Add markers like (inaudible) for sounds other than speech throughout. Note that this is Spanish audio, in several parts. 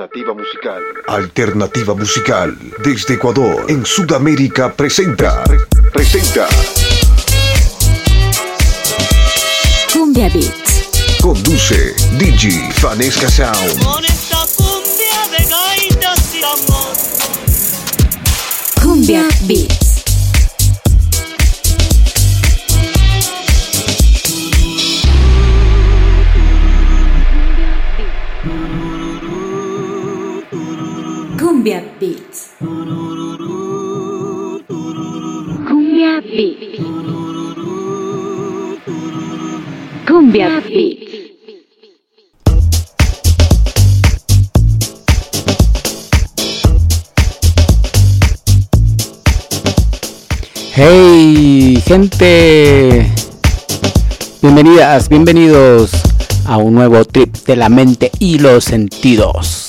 Alternativa musical. Alternativa musical. Desde Ecuador, en Sudamérica, presenta. Presenta. Cumbia Beats. Conduce Digi Fanesca Sound. Con esta cumbia de gaitas y amor. Cumbia Beats. Cumbia Beats. Cumbia Beats. Cumbia Beats. Hey, gente. Bienvenidas, bienvenidos a un nuevo trip de la mente y los sentidos.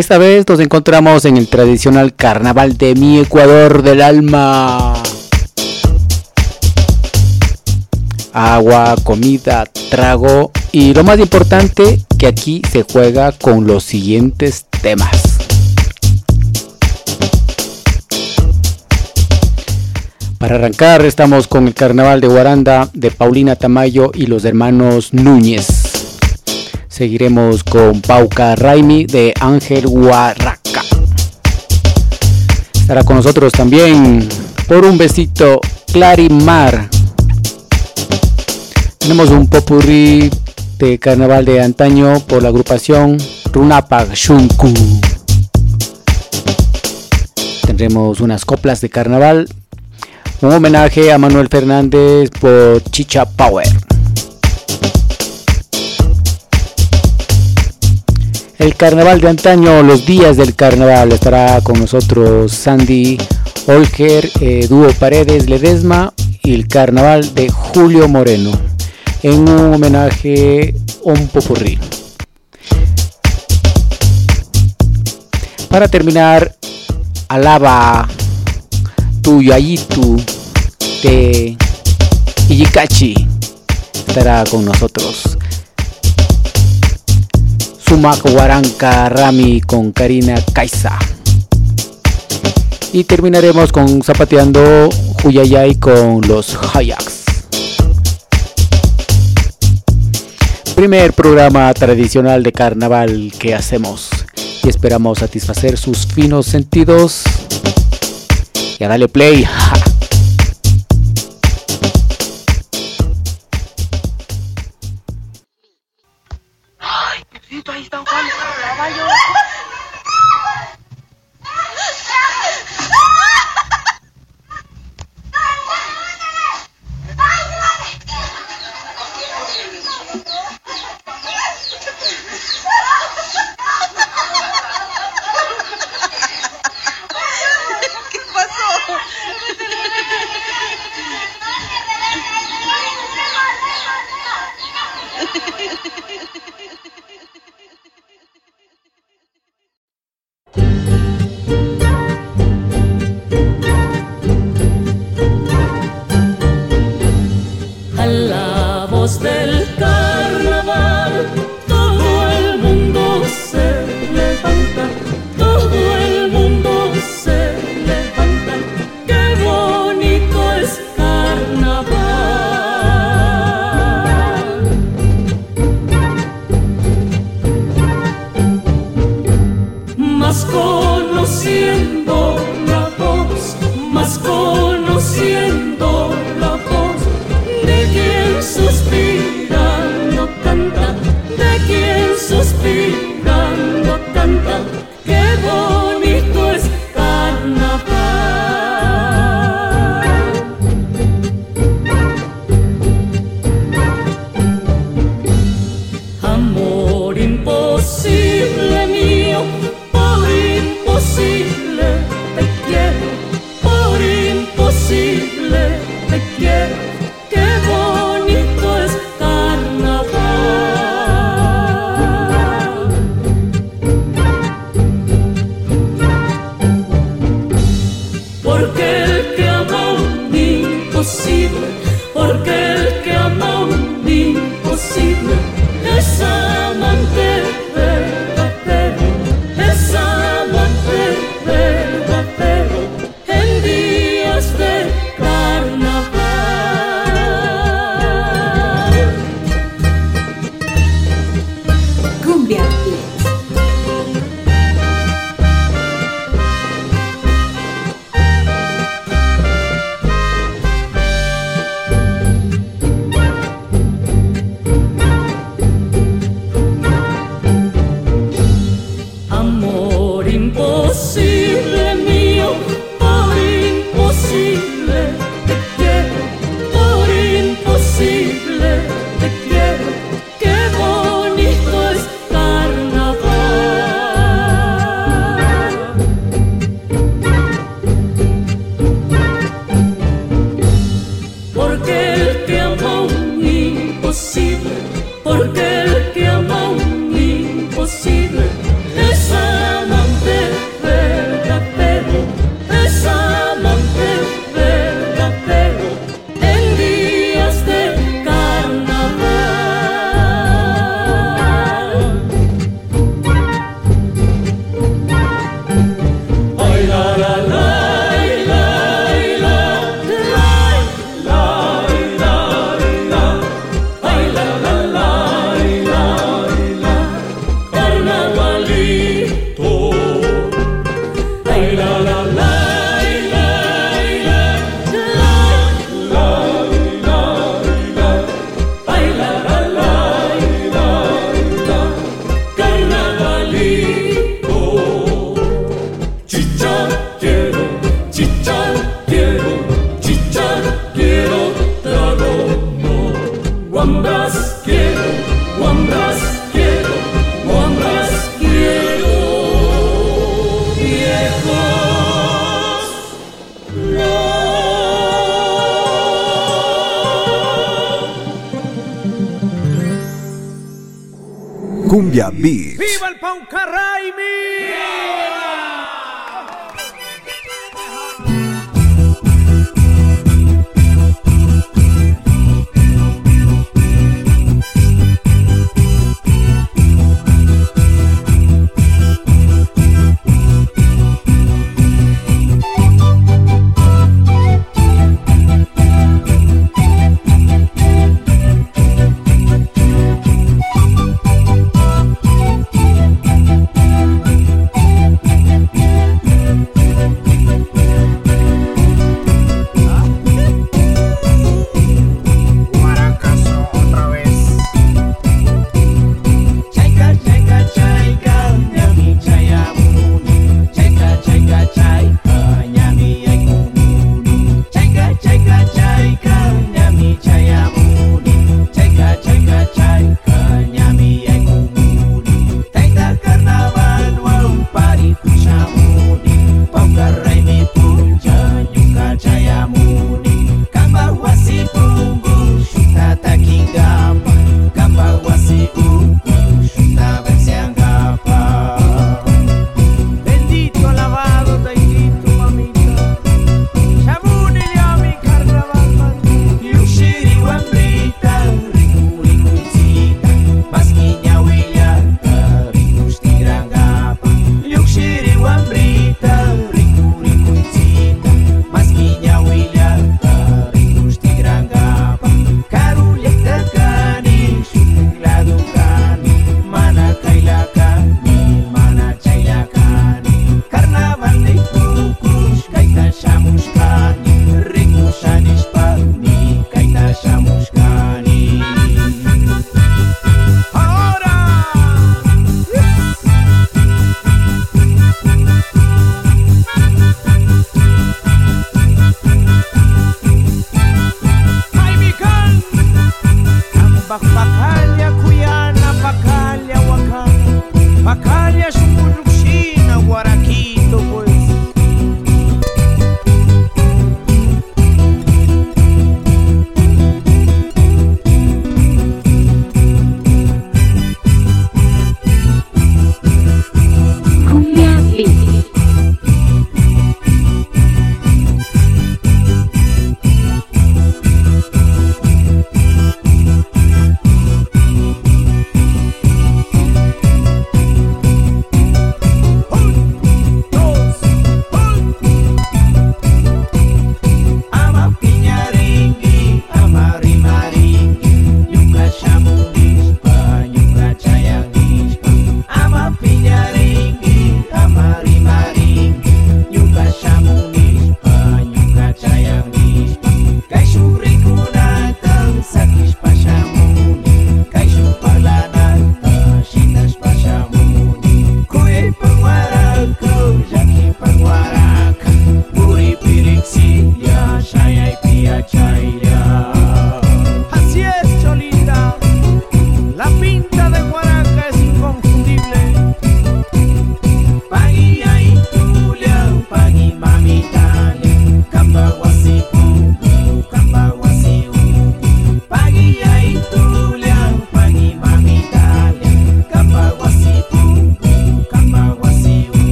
Esta vez nos encontramos en el tradicional carnaval de mi Ecuador del alma. Agua, comida, trago y lo más importante que aquí se juega con los siguientes temas. Para arrancar estamos con el carnaval de Guaranda de Paulina Tamayo y los hermanos Núñez. Seguiremos con Pauca Raimi de Ángel Huarraca. Estará con nosotros también por un besito Clarimar. Tenemos un popurrí de carnaval de antaño por la agrupación Runapag Shunku. Tendremos unas coplas de carnaval un homenaje a Manuel Fernández por Chicha Power. El carnaval de antaño, los días del carnaval, estará con nosotros Sandy Olger, eh, Dúo Paredes Ledesma y el carnaval de Julio Moreno en un homenaje un popurrí. Para terminar, alaba tu Yayitu de Ijikachi estará con nosotros. Sumak Waranka Rami con Karina Kaisa. Y terminaremos con Zapateando Huyayay con los Hayaks. Primer programa tradicional de carnaval que hacemos y esperamos satisfacer sus finos sentidos. Ya dale play. espirituais da Olha, olha. ¡Viva el Paucarraimi!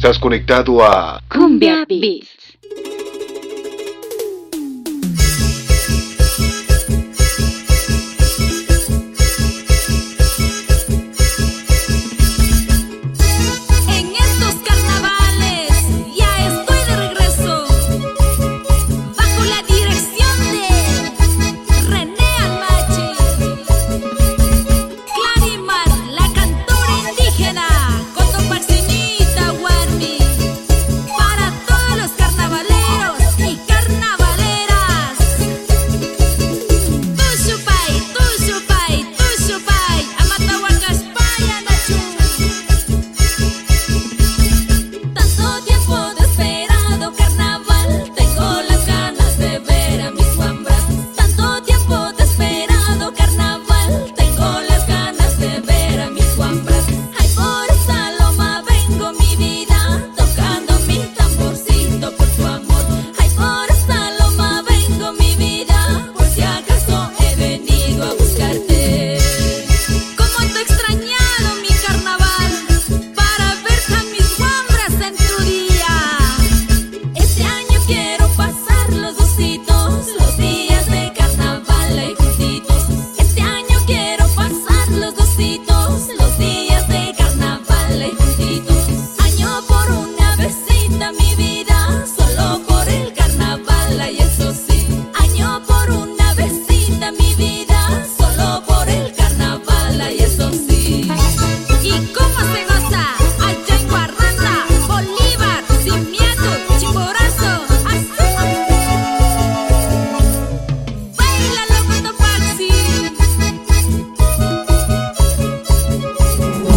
Estás conectado a Cumbia Beats.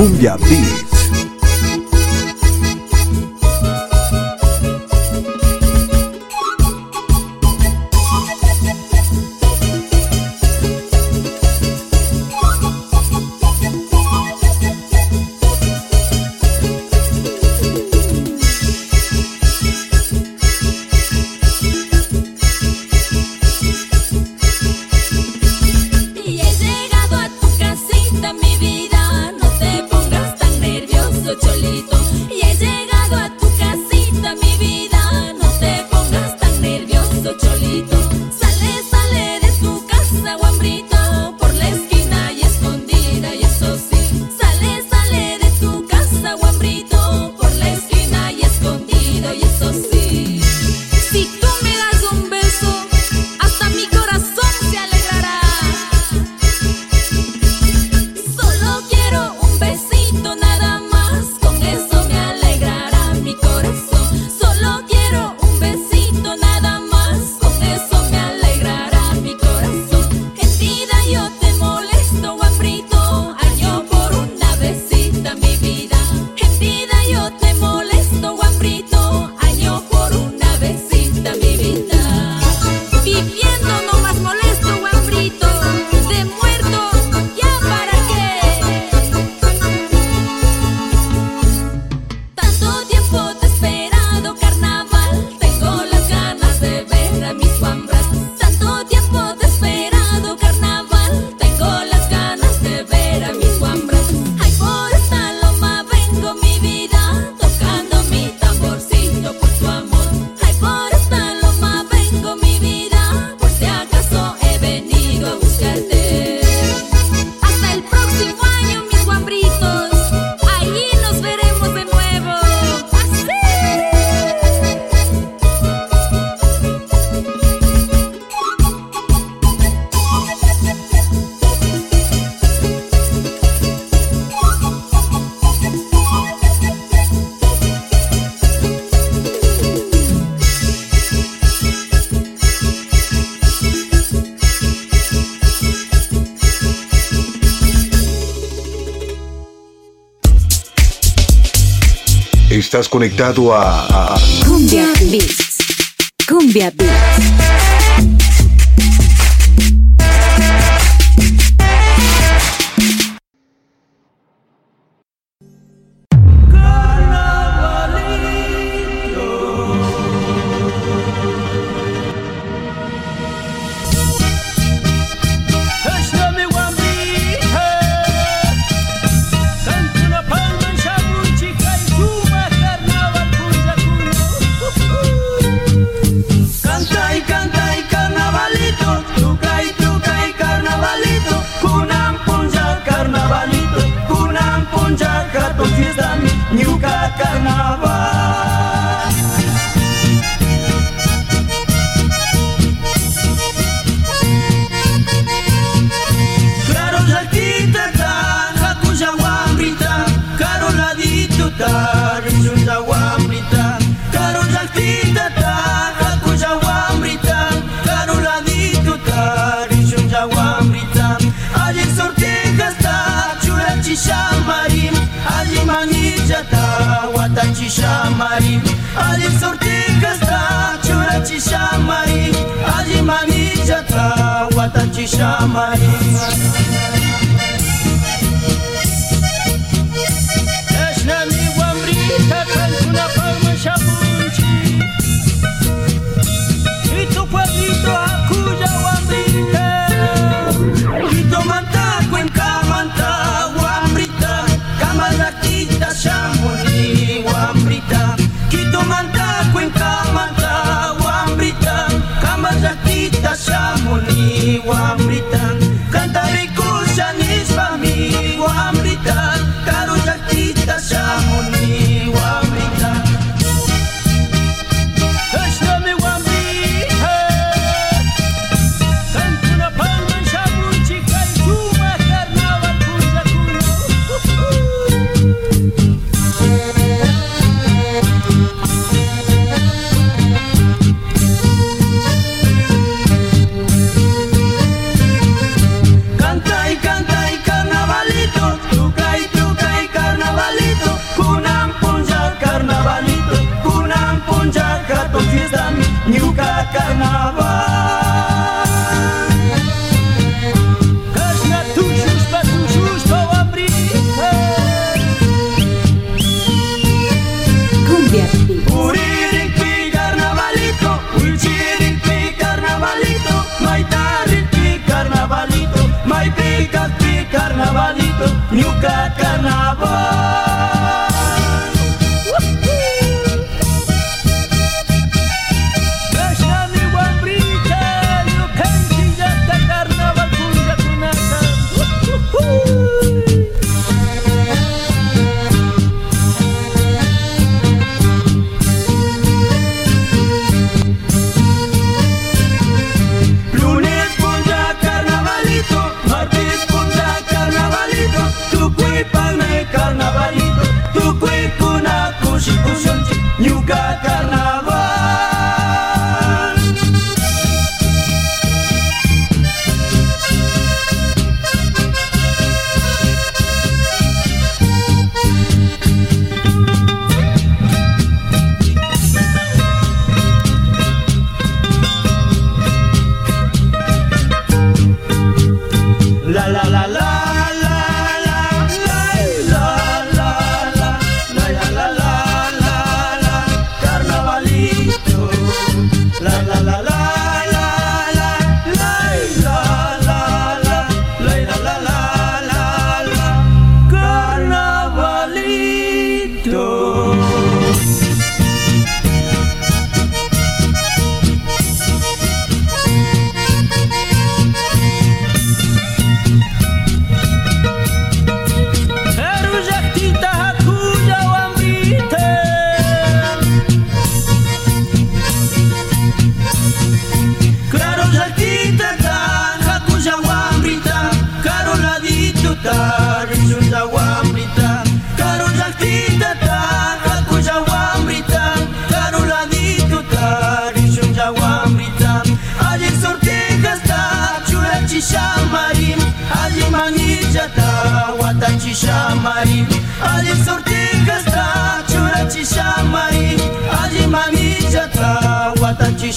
Cumbia Beat. Estás conectado a, a... Cumbia Beats. Cumbia Beats.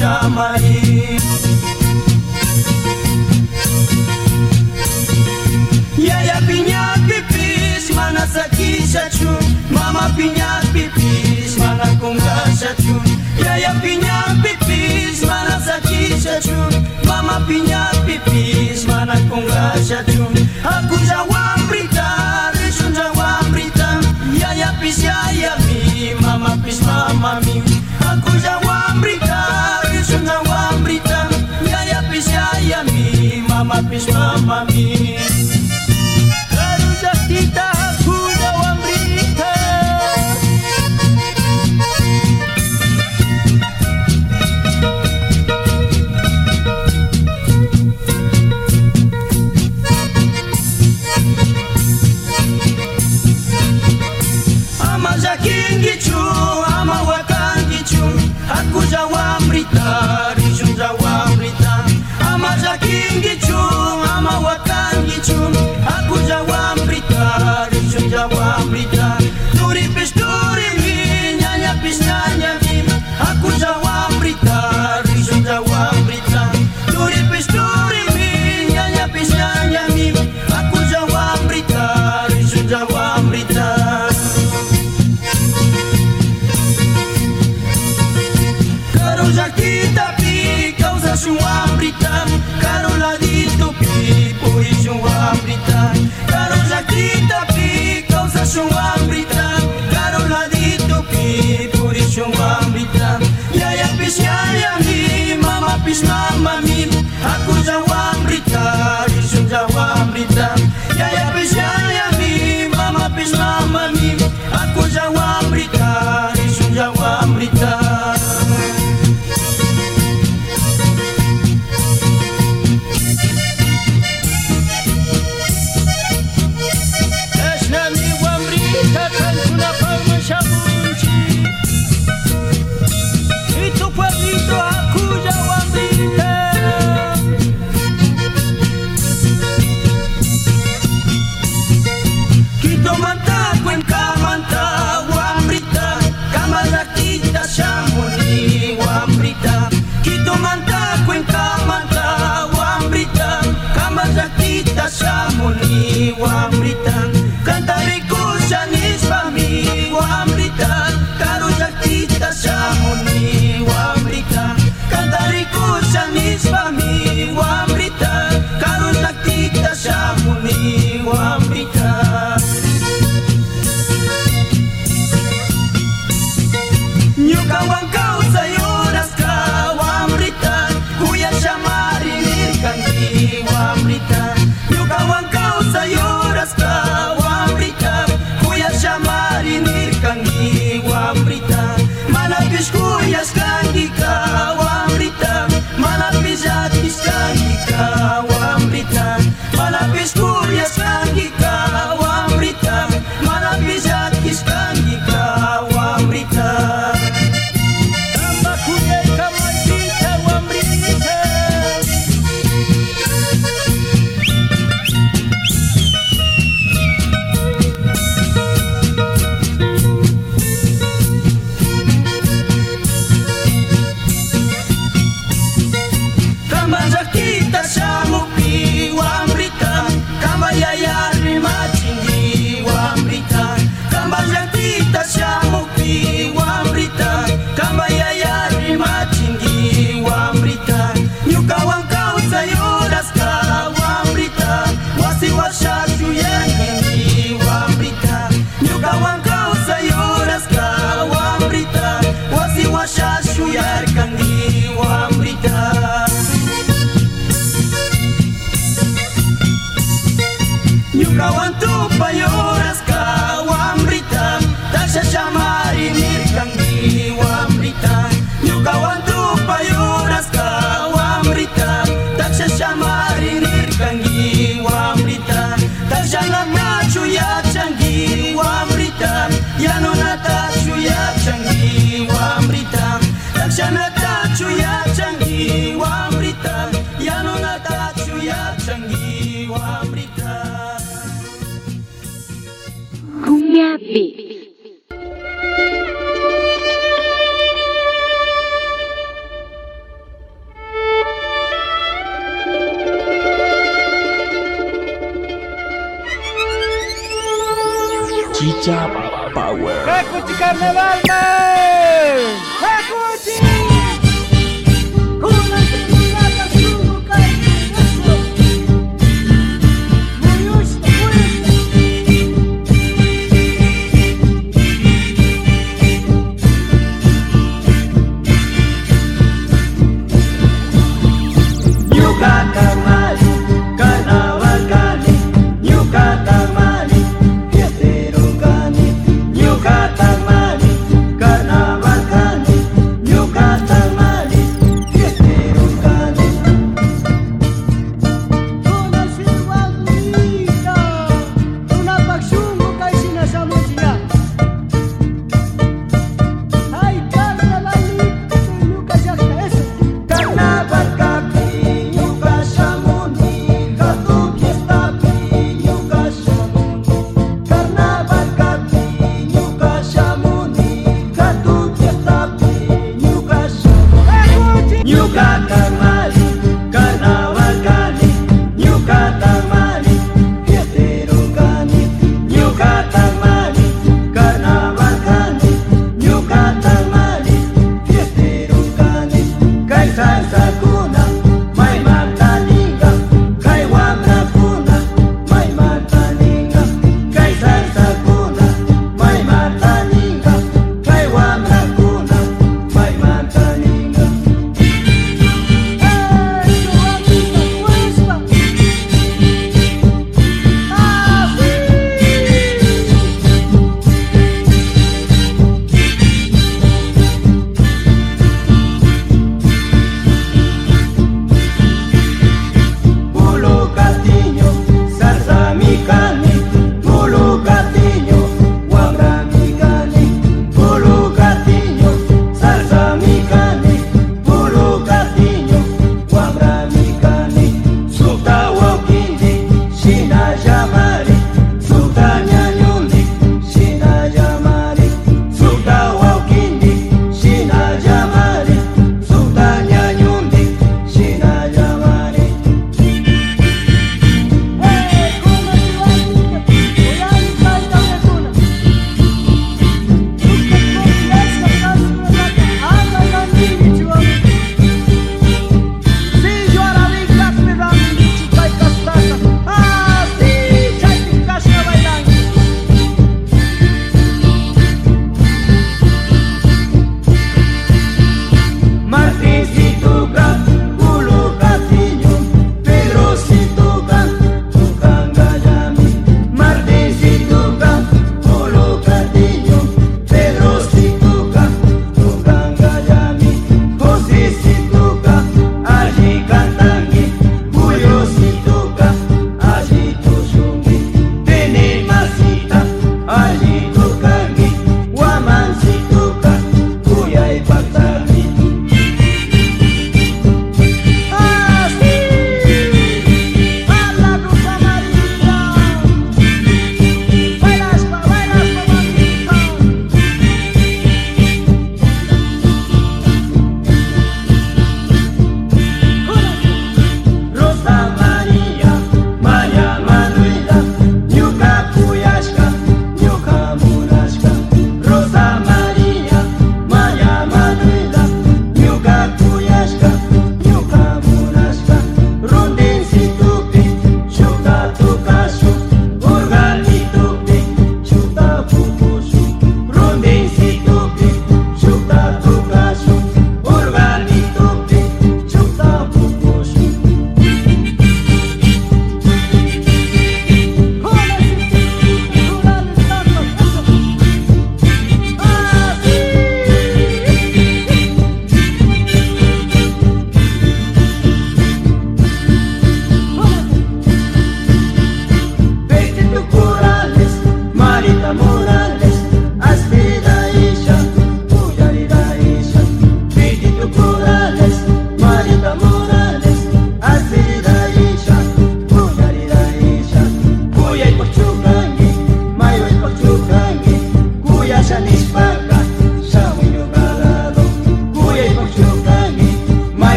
Xamaí. Yaya pinya pipis mana sakisha chun, mama pinha pipis mana kungasha chun. Yaya pinya pipis mana sakisha chun, mama pinha pipis mana kungasha chun. Akuja wambrita, rishunja wambrita, yaya pis yaya mi, mama pis mama mi. Akuja wambrita. mama, please mama,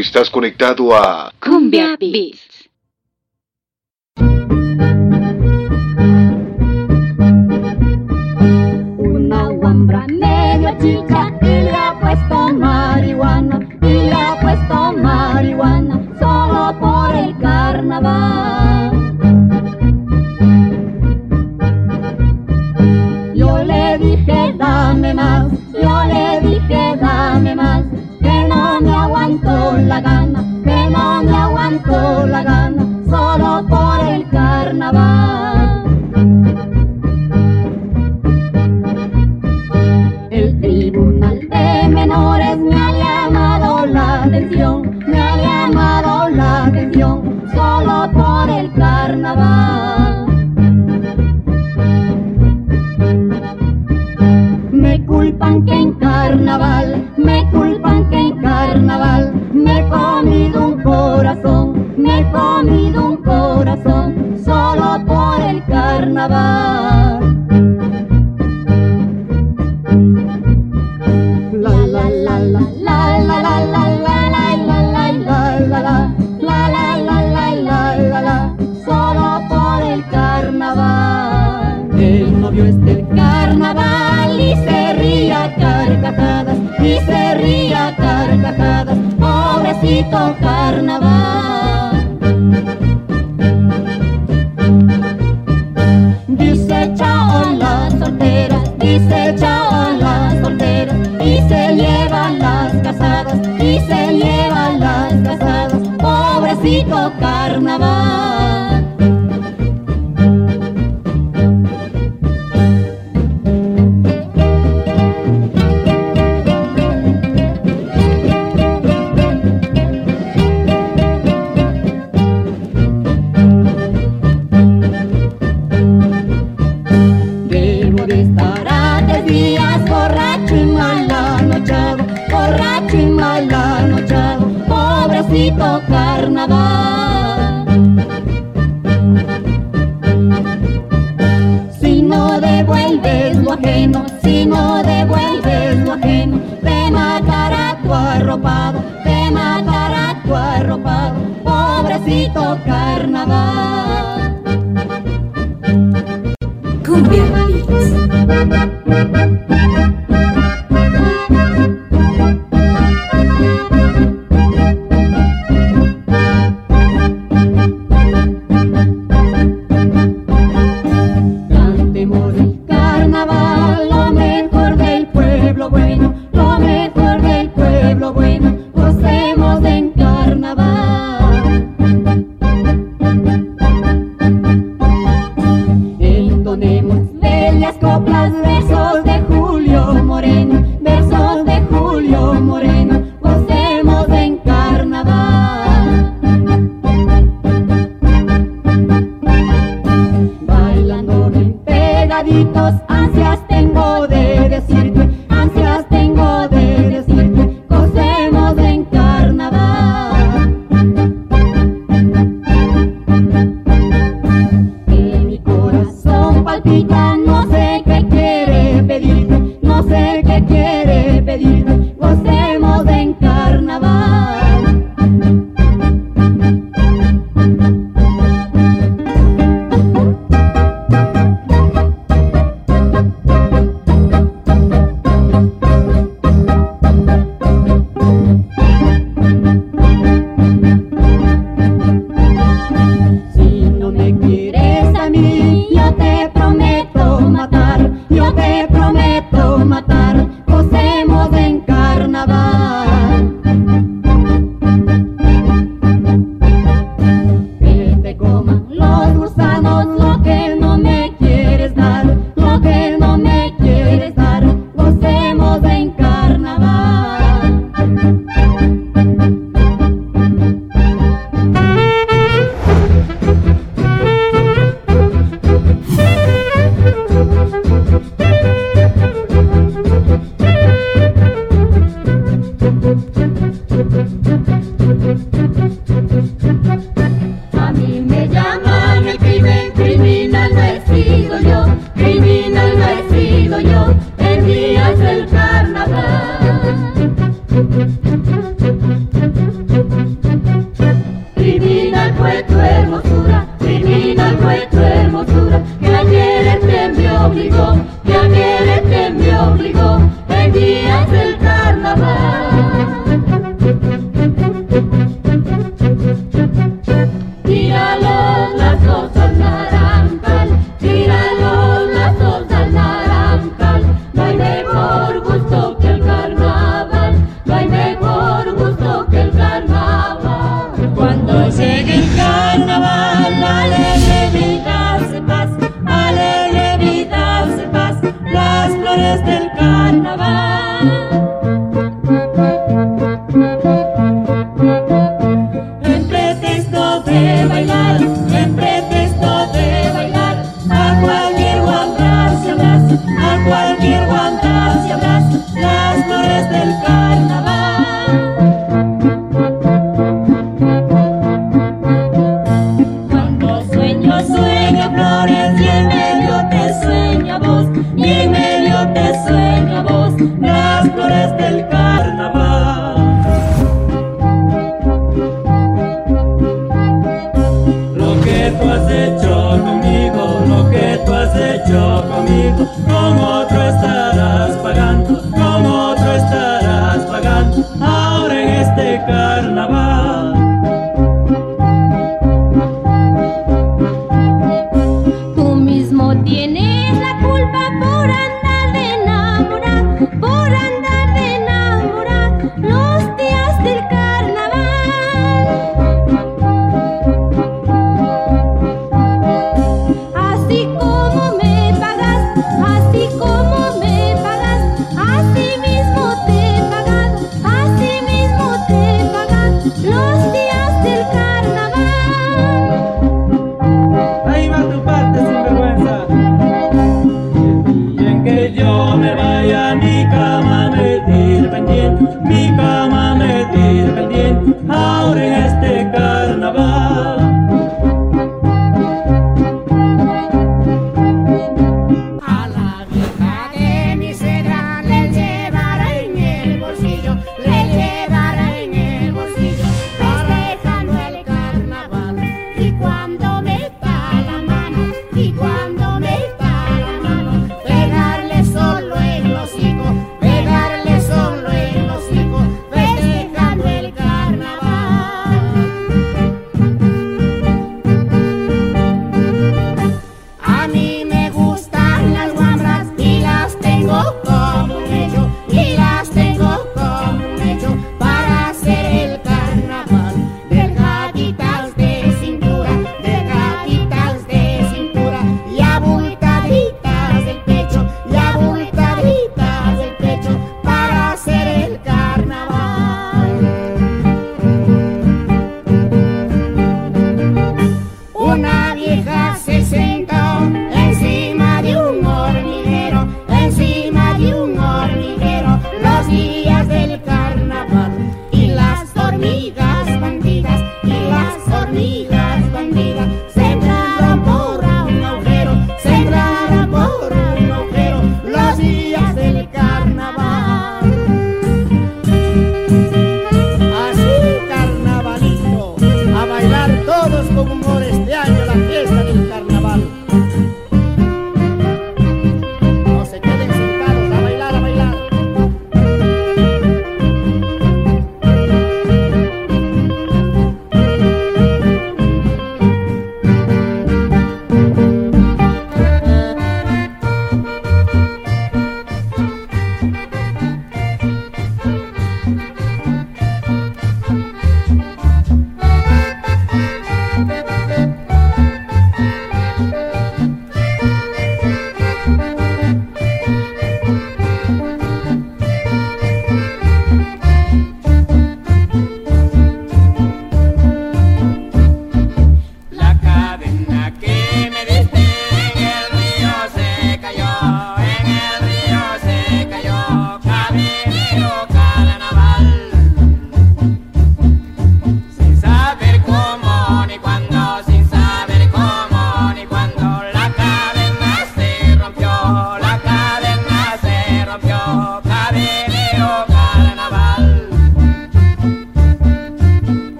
Estás conectado a Cumbia Beat. me he comido un corazón, me he comido un corazón solo por el carnaval. pobrecito carnaval. Dice chao a las solteras, dice chao a las solteras, y se llevan las casadas, y se llevan las casadas, pobrecito carnaval. pajaritos hacia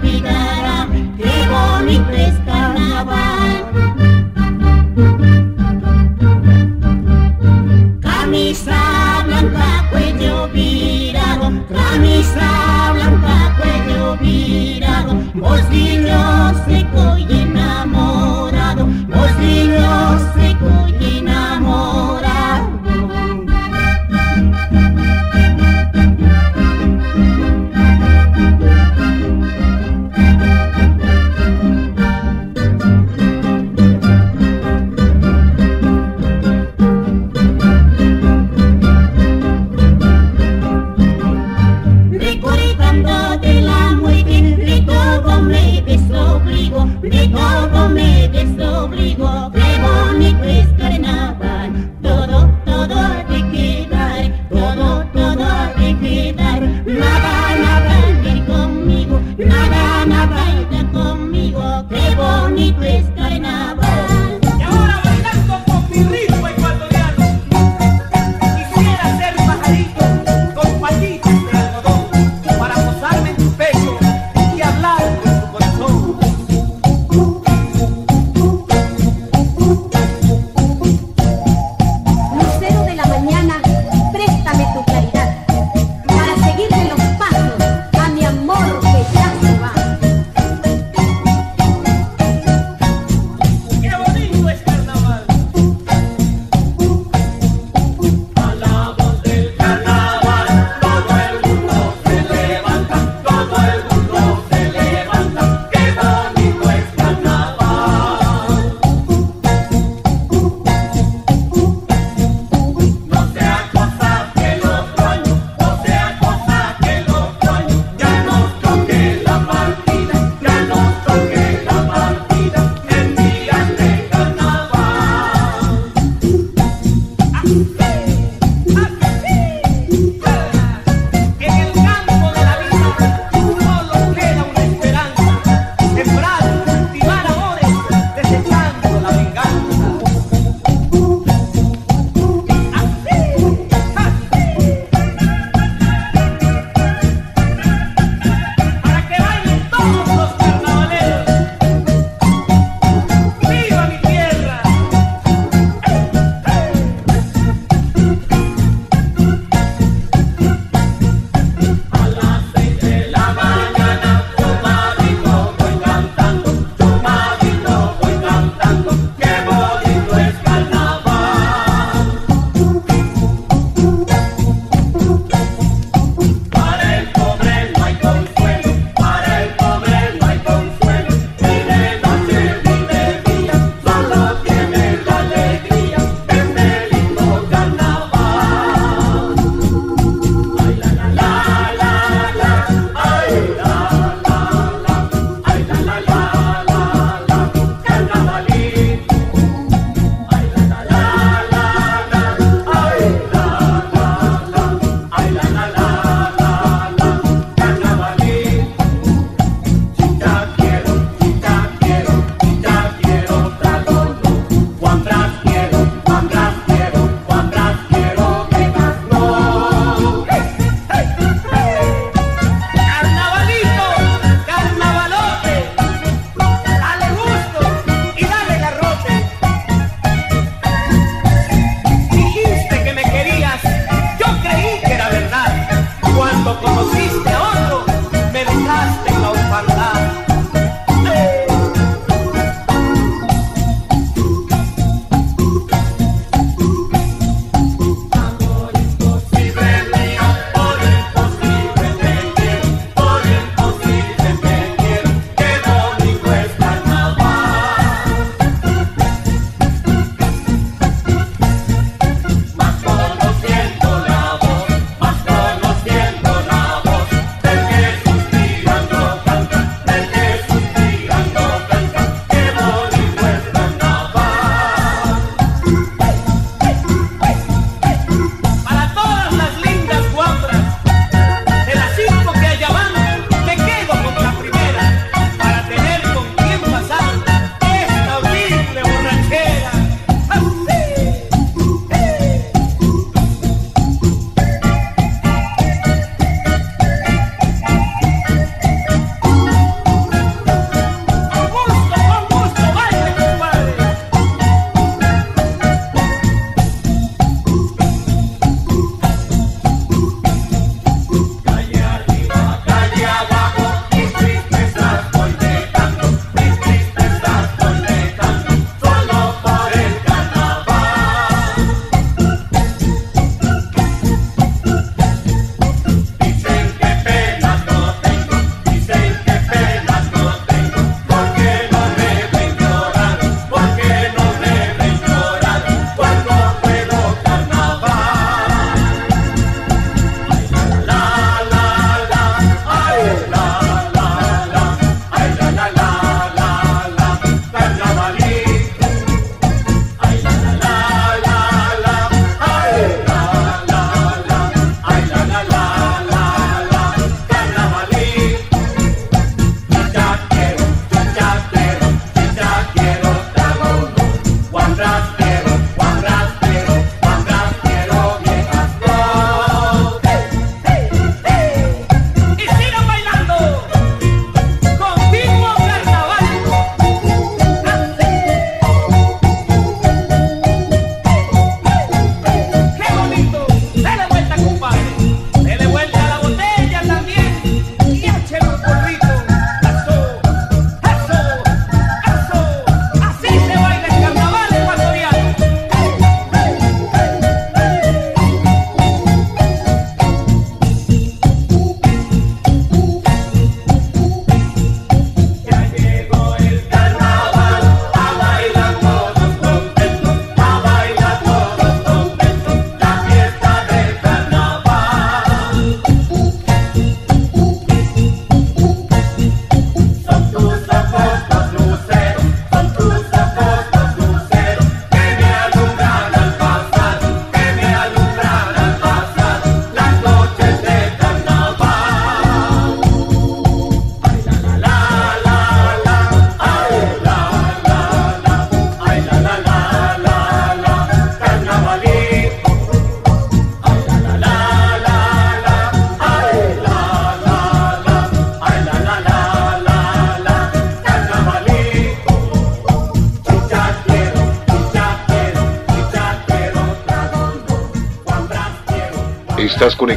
be the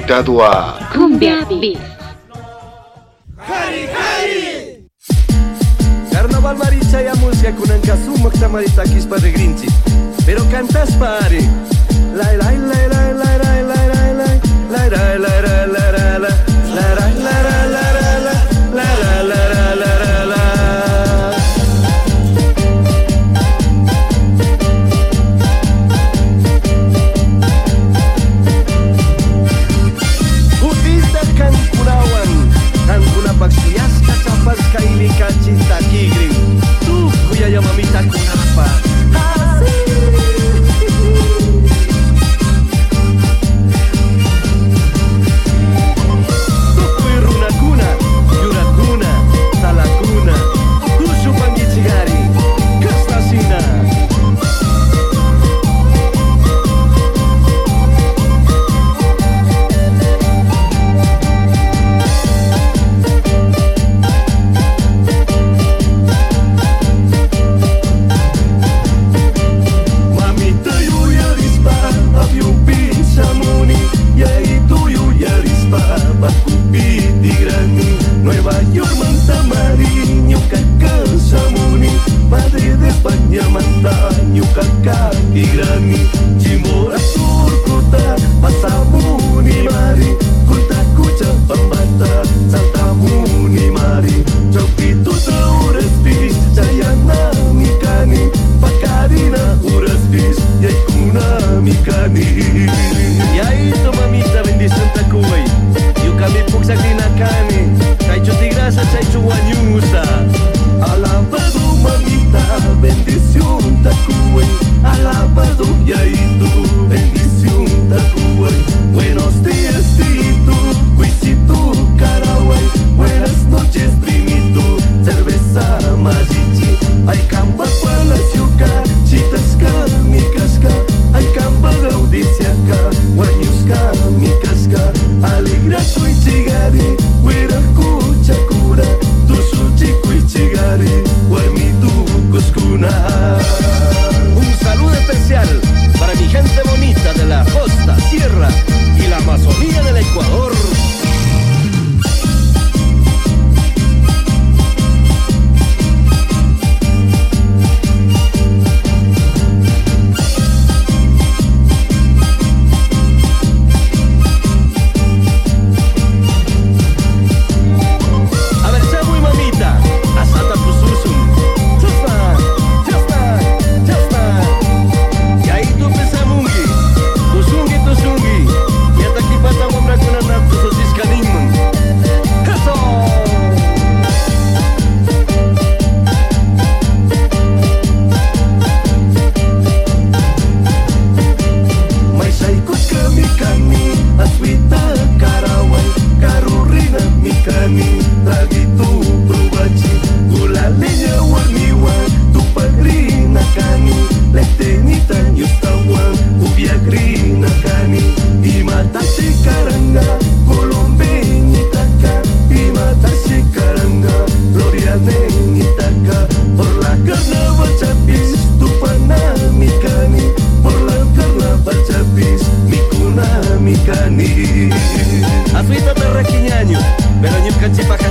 invitado a Cumbia Beats.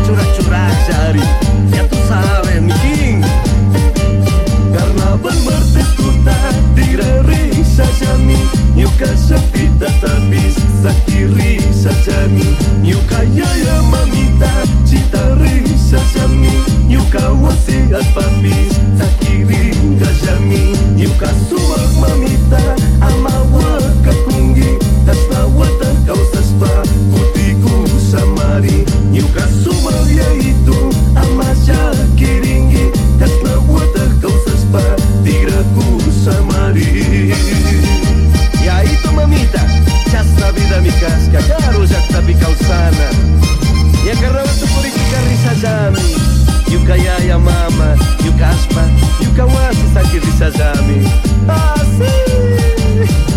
curah-curah jari Ya tuh sale miking. Karena ben bertekuta di rering sajami Nyuka sepi tatabis sakiri sajami Nyuka yaya mamita cita ring sajami Nyuka wasiat papis sakiri gajami Nyuka suak mamita amawa kepunggi Tasawat Karena untuk politika risa jami Yuka a mama, yuka aspa Yuka wasi sakit risa jami ah, sim!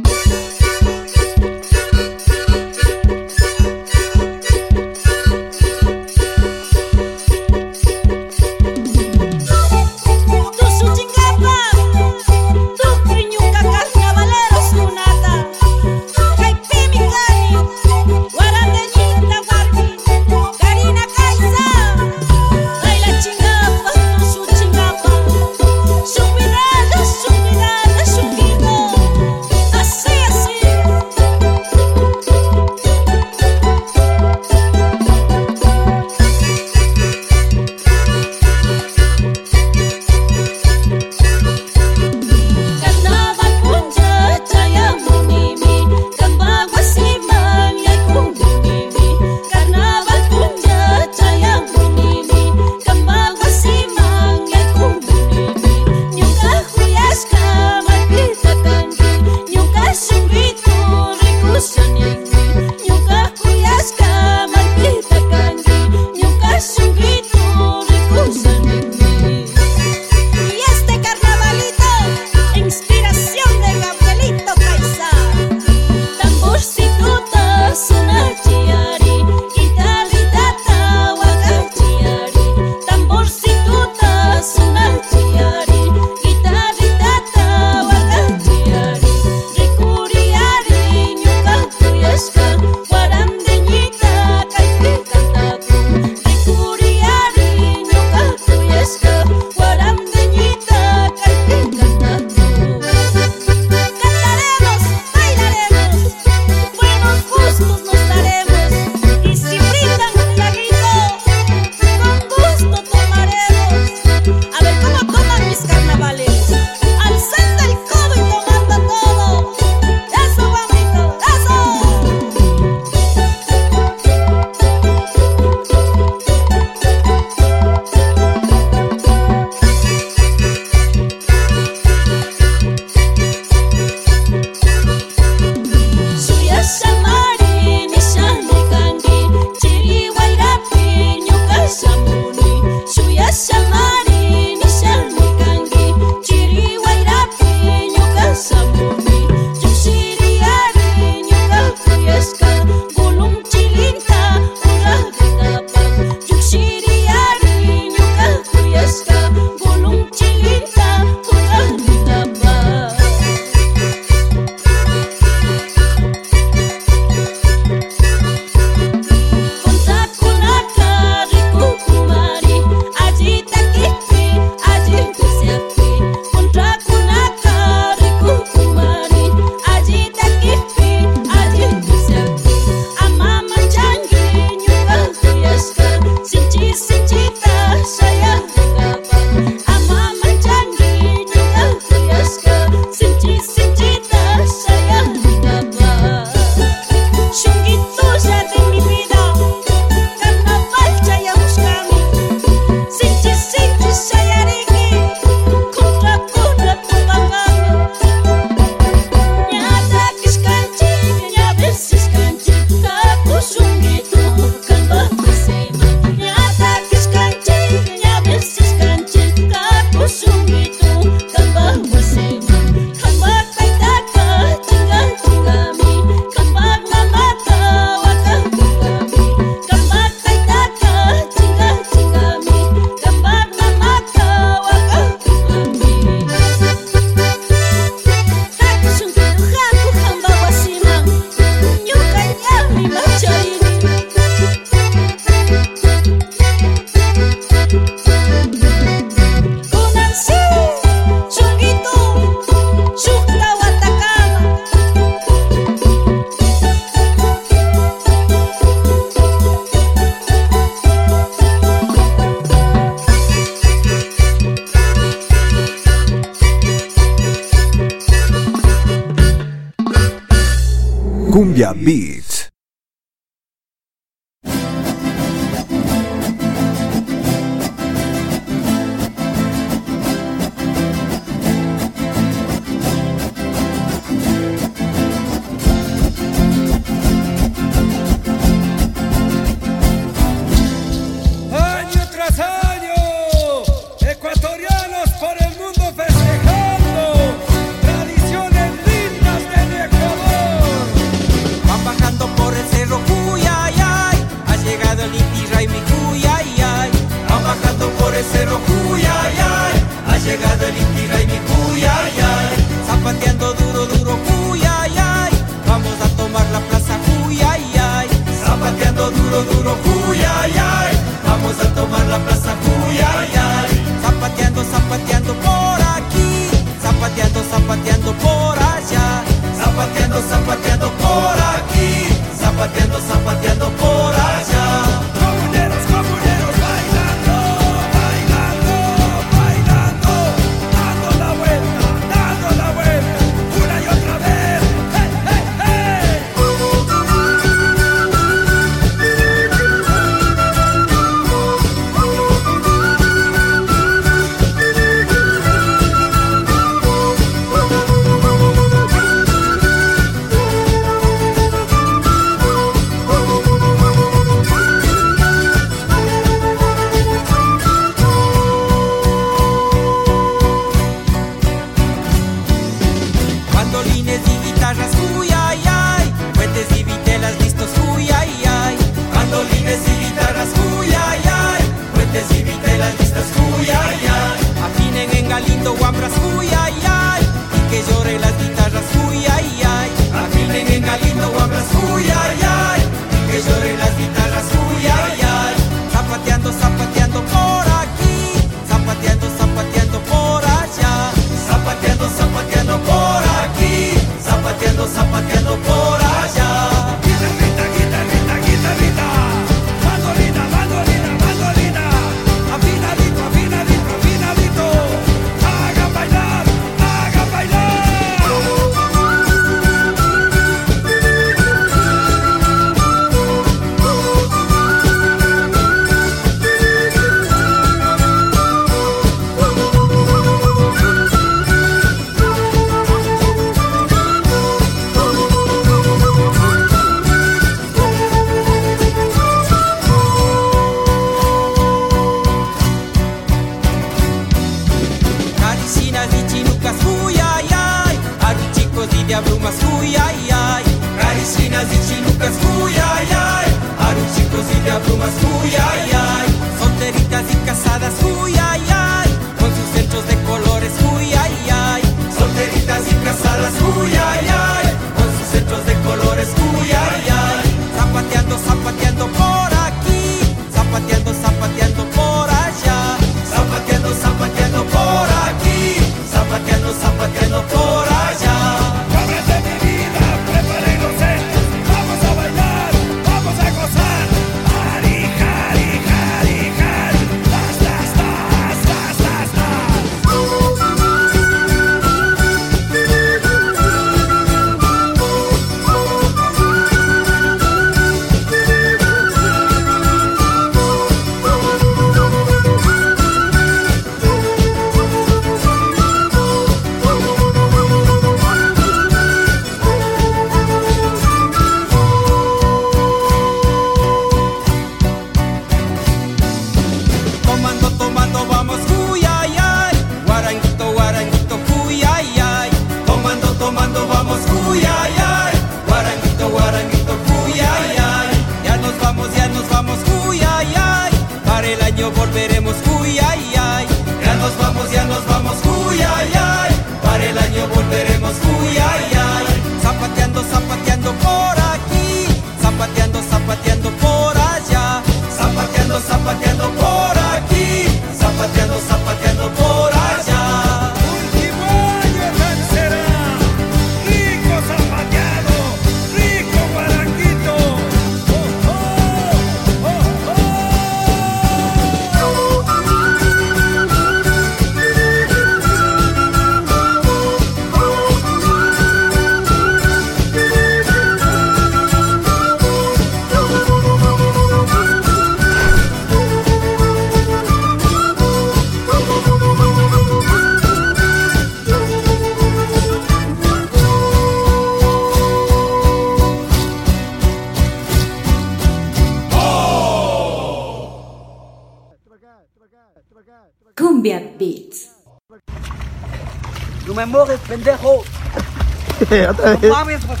Mojes, pendejo. (laughs) Otra No vez. mames, pues.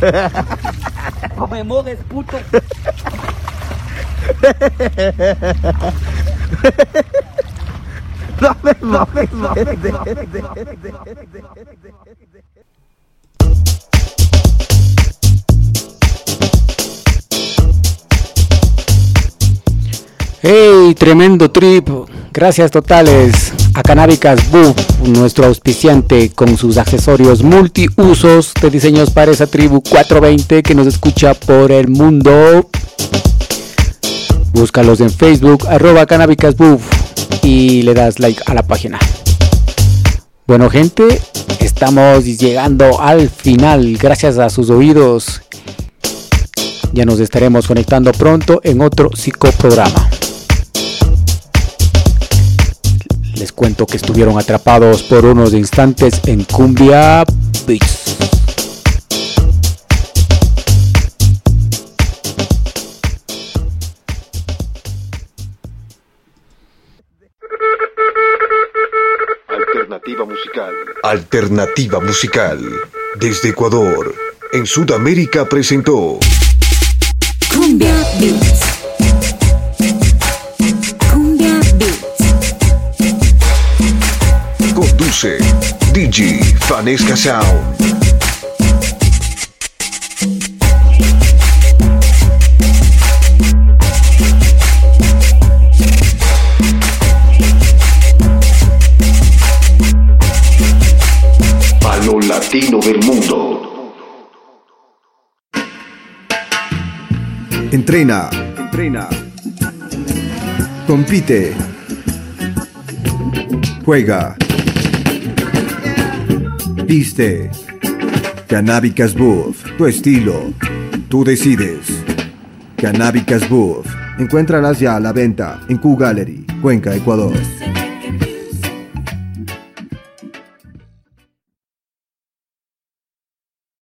(laughs) No me mojes, puto. ¡Hey! Tremendo trip. Gracias totales a Canábicas Buff, nuestro auspiciante con sus accesorios multiusos de diseños para esa tribu 420 que nos escucha por el mundo. Búscalos en Facebook, arroba Canábicas y le das like a la página. Bueno gente, estamos llegando al final gracias a sus oídos. Ya nos estaremos conectando pronto en otro psicoprograma. Les cuento que estuvieron atrapados por unos instantes en Cumbia Beats. Alternativa musical. Alternativa musical. Desde Ecuador, en Sudamérica presentó Cumbia Beats. Conduce DJ Fanesca Sound. Palo Latino del Mundo. Entrena, entrena. Compite. Juega. Viste. Canábicas Buff, tu estilo. Tú decides. Canábicas Buff. Encuéntralas ya a la venta en Q Gallery, Cuenca, Ecuador.